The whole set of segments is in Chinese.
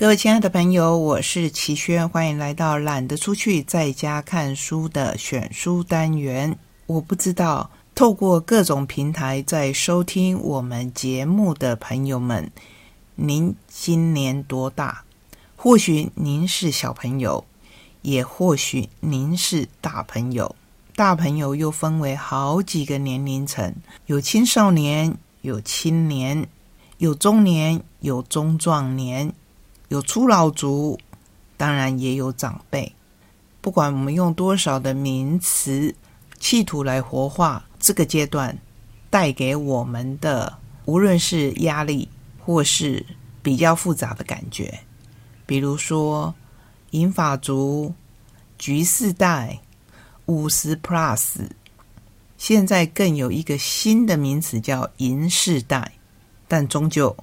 各位亲爱的朋友，我是齐轩，欢迎来到懒得出去在家看书的选书单元。我不知道透过各种平台在收听我们节目的朋友们，您今年多大？或许您是小朋友，也或许您是大朋友。大朋友又分为好几个年龄层，有青少年，有青年，有中年，有中壮年。有初老族，当然也有长辈。不管我们用多少的名词，企图来活化这个阶段带给我们的，无论是压力或是比较复杂的感觉，比如说银发族、橘世代、五十 Plus，现在更有一个新的名词叫银世代。但终究，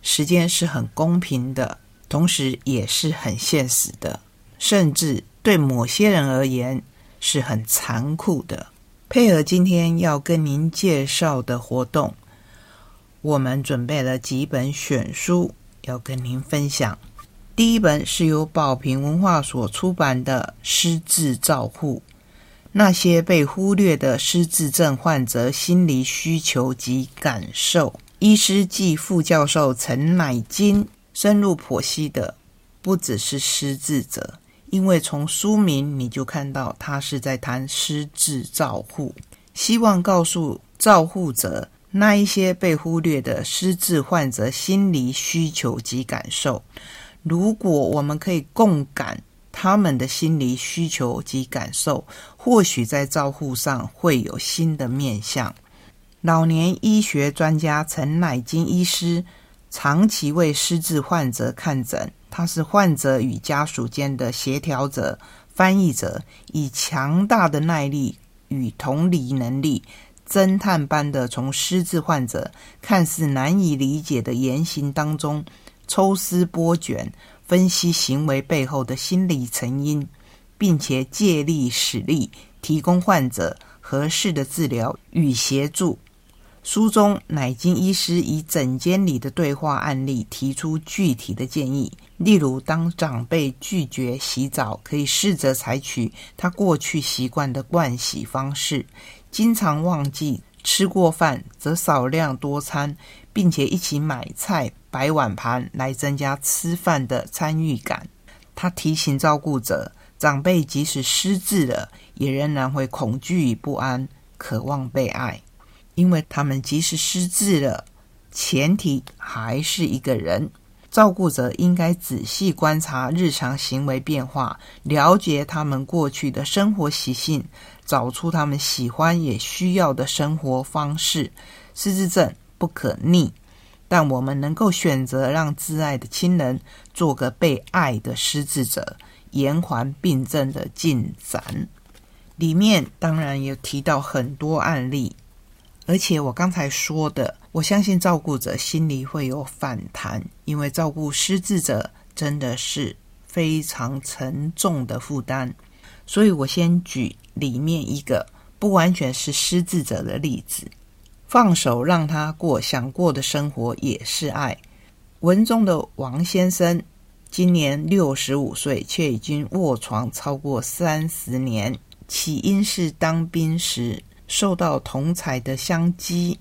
时间是很公平的。同时也是很现实的，甚至对某些人而言是很残酷的。配合今天要跟您介绍的活动，我们准备了几本选书要跟您分享。第一本是由宝瓶文化所出版的《失智照护：那些被忽略的失智症患者心理需求及感受》，医师暨副教授陈乃金。深入剖析的不只是失智者，因为从书名你就看到他是在谈失智照护，希望告诉照护者那一些被忽略的失智患者心理需求及感受。如果我们可以共感他们的心理需求及感受，或许在照护上会有新的面向。老年医学专家陈乃金医师。长期为失智患者看诊，他是患者与家属间的协调者、翻译者，以强大的耐力与同理能力，侦探般的从失智患者看似难以理解的言行当中抽丝剥茧，分析行为背后的心理成因，并且借力使力，提供患者合适的治疗与协助。书中，乃金医师以诊间里的对话案例提出具体的建议，例如，当长辈拒绝洗澡，可以试着采取他过去习惯的盥洗方式；经常忘记吃过饭，则少量多餐，并且一起买菜、摆碗盘来增加吃饭的参与感。他提醒照顾者，长辈即使失智了，也仍然会恐惧与不安，渴望被爱。因为他们即使失智了，前提还是一个人。照顾者应该仔细观察日常行为变化，了解他们过去的生活习性，找出他们喜欢也需要的生活方式。失智症不可逆，但我们能够选择让挚爱的亲人做个被爱的失智者，延缓病症的进展。里面当然也提到很多案例。而且我刚才说的，我相信照顾者心里会有反弹，因为照顾失智者真的是非常沉重的负担。所以我先举里面一个不完全是失智者的例子：放手让他过想过的生活也是爱。文中的王先生今年六十五岁，却已经卧床超过三十年，起因是当兵时。受到同彩的相击，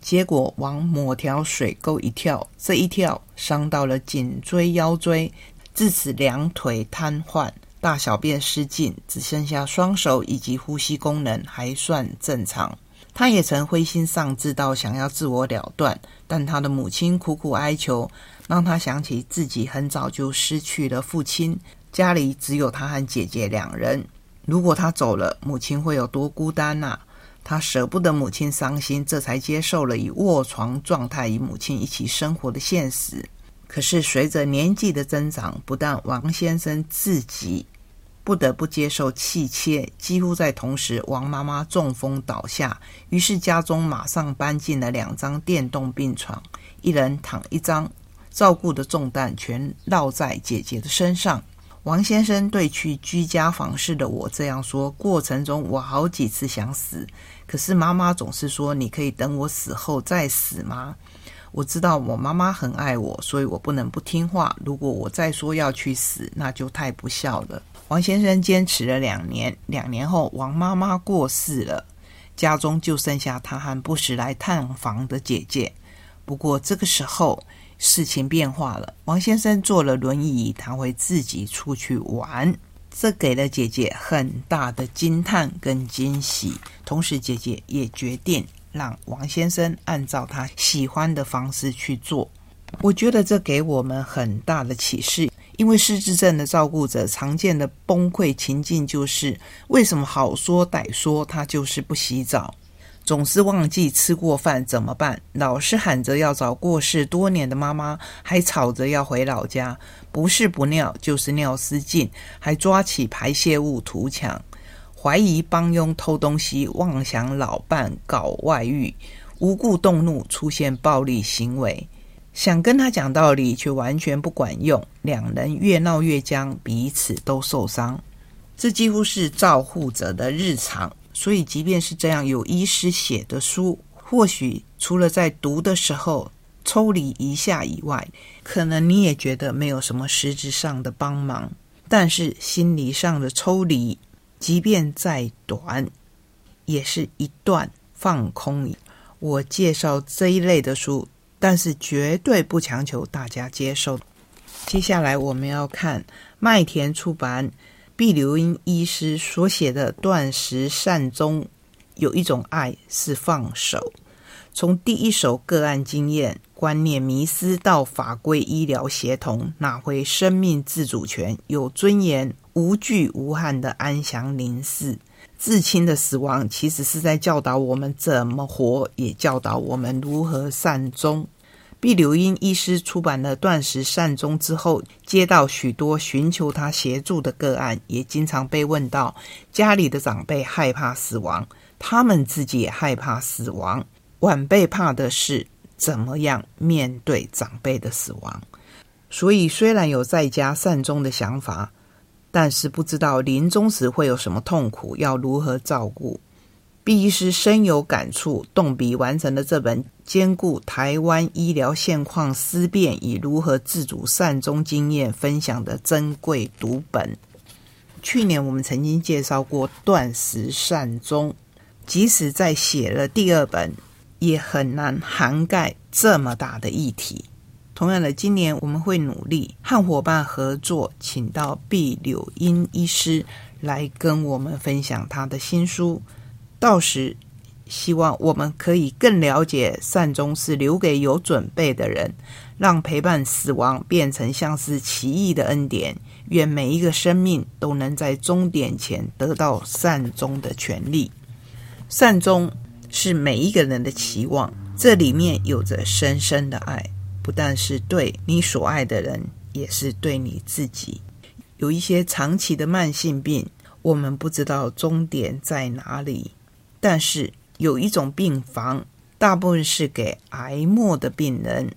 结果往某条水沟一跳，这一跳伤到了颈椎、腰椎，自此两腿瘫痪，大小便失禁，只剩下双手以及呼吸功能还算正常。他也曾灰心丧志到想要自我了断，但他的母亲苦苦哀求，让他想起自己很早就失去了父亲，家里只有他和姐姐两人。如果他走了，母亲会有多孤单呐？他舍不得母亲伤心，这才接受了以卧床状态与母亲一起生活的现实。可是随着年纪的增长，不但王先生自己不得不接受气切，几乎在同时，王妈妈中风倒下，于是家中马上搬进了两张电动病床，一人躺一张，照顾的重担全落在姐姐的身上。王先生对去居家访视的我这样说：过程中我好几次想死，可是妈妈总是说：“你可以等我死后再死吗？”我知道我妈妈很爱我，所以我不能不听话。如果我再说要去死，那就太不孝了。王先生坚持了两年，两年后，王妈妈过世了，家中就剩下他和不时来探访的姐姐。不过这个时候事情变化了，王先生坐了轮椅，他会自己出去玩，这给了姐姐很大的惊叹跟惊喜。同时，姐姐也决定让王先生按照他喜欢的方式去做。我觉得这给我们很大的启示。因为失智症的照顾者常见的崩溃情境就是：为什么好说歹说他就是不洗澡，总是忘记吃过饭怎么办？老是喊着要找过世多年的妈妈，还吵着要回老家，不是不尿就是尿失禁，还抓起排泄物涂墙，怀疑帮佣偷东西，妄想老伴搞外遇，无故动怒出现暴力行为。想跟他讲道理，却完全不管用。两人越闹越僵，彼此都受伤。这几乎是照护者的日常。所以，即便是这样有医师写的书，或许除了在读的时候抽离一下以外，可能你也觉得没有什么实质上的帮忙。但是，心理上的抽离，即便再短，也是一段放空。我介绍这一类的书。但是绝对不强求大家接受。接下来我们要看麦田出版毕留英医师所写的《断食善终》，有一种爱是放手。从第一手个案经验、观念迷失到法规医疗协同，拿回生命自主权，有尊严、无惧无憾的安详临死。至亲的死亡，其实是在教导我们怎么活，也教导我们如何善终。毕柳英医师出版了《断食善终》之后，接到许多寻求他协助的个案，也经常被问到家里的长辈害怕死亡，他们自己也害怕死亡。晚辈怕的是怎么样面对长辈的死亡，所以虽然有在家善终的想法。但是不知道临终时会有什么痛苦，要如何照顾？毕医师深有感触，动笔完成了这本兼顾台湾医疗现况思辨与如何自主善终经验分享的珍贵读本。去年我们曾经介绍过断食善终，即使在写了第二本，也很难涵盖这么大的议题。同样的，今年我们会努力和伙伴合作，请到毕柳英医师来跟我们分享他的新书。到时，希望我们可以更了解善终是留给有准备的人，让陪伴死亡变成像是奇异的恩典。愿每一个生命都能在终点前得到善终的权利。善终是每一个人的期望，这里面有着深深的爱。不但是对你所爱的人，也是对你自己。有一些长期的慢性病，我们不知道终点在哪里。但是有一种病房，大部分是给癌末的病人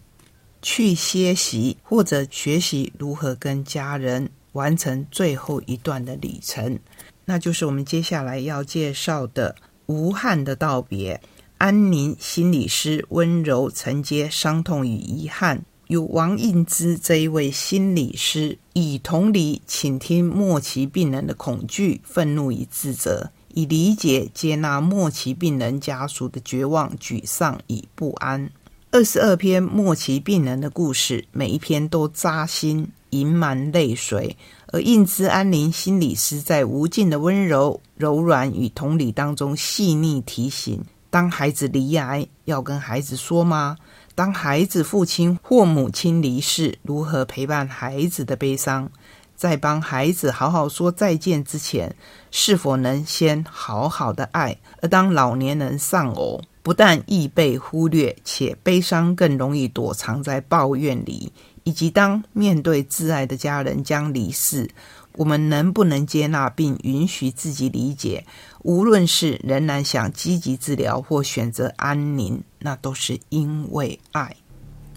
去歇息，或者学习如何跟家人完成最后一段的旅程。那就是我们接下来要介绍的无憾的道别。安宁心理师温柔承接伤痛与遗憾，由王应之这一位心理师以同理倾听末期病人的恐惧、愤怒与自责，以理解接纳末期病人家属的绝望、沮丧与不安。二十二篇末期病人的故事，每一篇都扎心、盈满泪水，而应之安宁心理师在无尽的温柔、柔软与同理当中，细腻提醒。当孩子离癌，要跟孩子说吗？当孩子父亲或母亲离世，如何陪伴孩子的悲伤？在帮孩子好好说再见之前，是否能先好好的爱？而当老年人丧偶，不但易被忽略，且悲伤更容易躲藏在抱怨里，以及当面对挚爱的家人将离世。我们能不能接纳并允许自己理解？无论是仍然想积极治疗或选择安宁，那都是因为爱。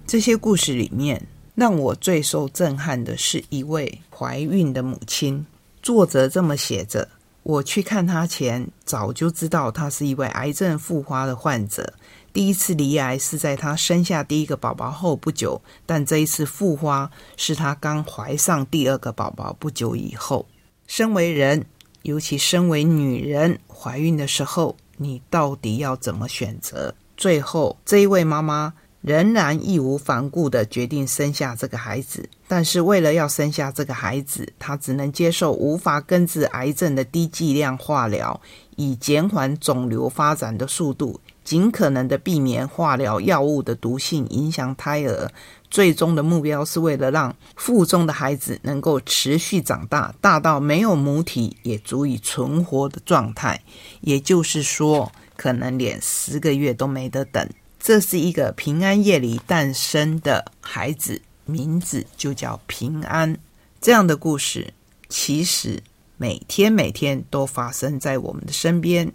这些故事里面，让我最受震撼的是一位怀孕的母亲。作者这么写着：我去看她前，早就知道她是一位癌症复发的患者。第一次离癌是在她生下第一个宝宝后不久，但这一次复发是她刚怀上第二个宝宝不久以后。身为人，尤其身为女人，怀孕的时候，你到底要怎么选择？最后，这一位妈妈。仍然义无反顾地决定生下这个孩子，但是为了要生下这个孩子，她只能接受无法根治癌症的低剂量化疗，以减缓肿瘤发展的速度，尽可能的避免化疗药物的毒性影响胎儿。最终的目标是为了让腹中的孩子能够持续长大，大到没有母体也足以存活的状态。也就是说，可能连十个月都没得等。这是一个平安夜里诞生的孩子，名字就叫平安。这样的故事其实每天每天都发生在我们的身边。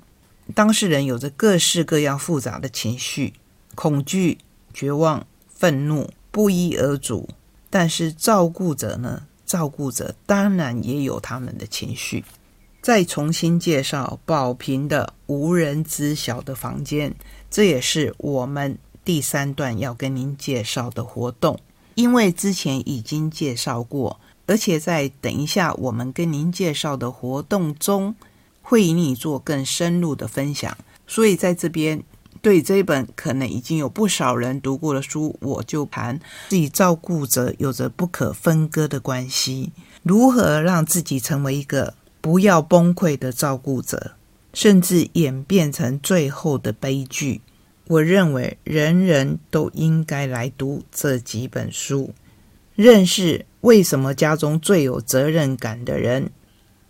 当事人有着各式各样复杂的情绪，恐惧、绝望、愤怒不一而足。但是照顾者呢？照顾者当然也有他们的情绪。再重新介绍宝平的无人知晓的房间，这也是我们第三段要跟您介绍的活动。因为之前已经介绍过，而且在等一下我们跟您介绍的活动中，会引你做更深入的分享。所以在这边，对这本可能已经有不少人读过的书，我就谈自己照顾者有着不可分割的关系，如何让自己成为一个。不要崩溃的照顾者，甚至演变成最后的悲剧。我认为人人都应该来读这几本书，认识为什么家中最有责任感的人，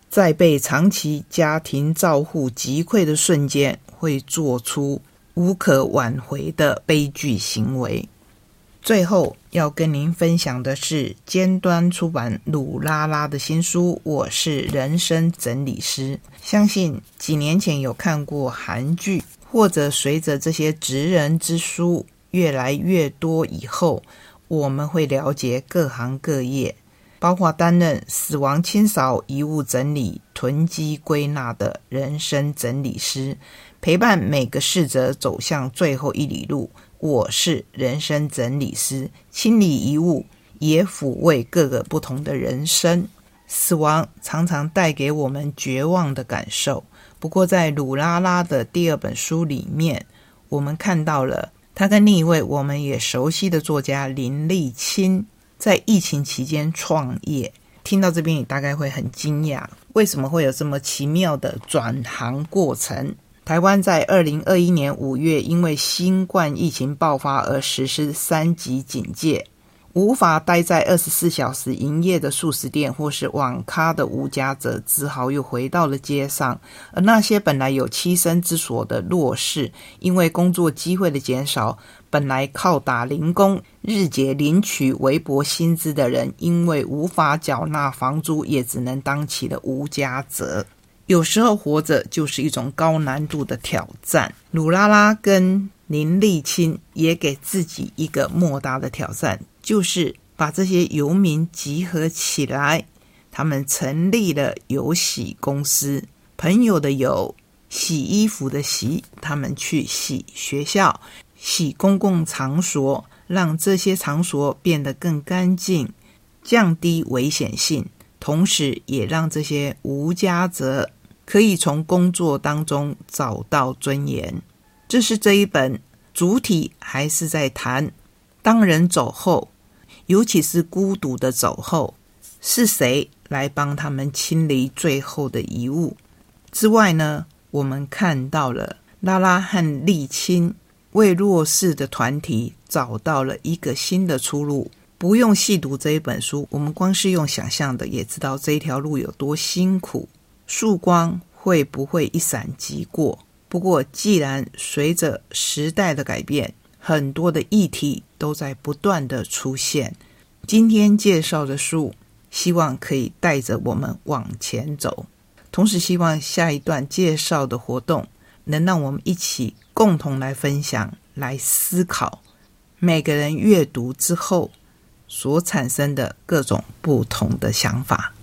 在被长期家庭照护击溃的瞬间，会做出无可挽回的悲剧行为。最后要跟您分享的是尖端出版鲁拉拉的新书《我是人生整理师》。相信几年前有看过韩剧，或者随着这些职人之书越来越多以后，我们会了解各行各业，包括担任死亡清扫、遗物整理、囤积归纳的人生整理师，陪伴每个逝者走向最后一里路。我是人生整理师，清理遗物也抚慰各个不同的人生。死亡常常带给我们绝望的感受。不过，在鲁拉拉的第二本书里面，我们看到了他跟另一位我们也熟悉的作家林立清在疫情期间创业。听到这边，你大概会很惊讶，为什么会有这么奇妙的转行过程？台湾在二零二一年五月，因为新冠疫情爆发而实施三级警戒，无法待在二十四小时营业的素食店或是网咖的无家者，只好又回到了街上。而那些本来有栖身之所的弱势，因为工作机会的减少，本来靠打零工、日结领取微薄薪资的人，因为无法缴纳房租，也只能当起了无家者。有时候活着就是一种高难度的挑战。鲁拉拉跟林立清也给自己一个莫大的挑战，就是把这些游民集合起来。他们成立了游洗公司，朋友的有洗衣服的洗，他们去洗学校、洗公共场所，让这些场所变得更干净，降低危险性，同时也让这些无家者。可以从工作当中找到尊严，这是这一本主体还是在谈当人走后，尤其是孤独的走后，是谁来帮他们清理最后的遗物？之外呢，我们看到了拉拉和沥青为弱势的团体找到了一个新的出路。不用细读这一本书，我们光是用想象的，也知道这一条路有多辛苦。曙光会不会一闪即过？不过，既然随着时代的改变，很多的议题都在不断的出现。今天介绍的书，希望可以带着我们往前走。同时，希望下一段介绍的活动，能让我们一起共同来分享、来思考每个人阅读之后所产生的各种不同的想法。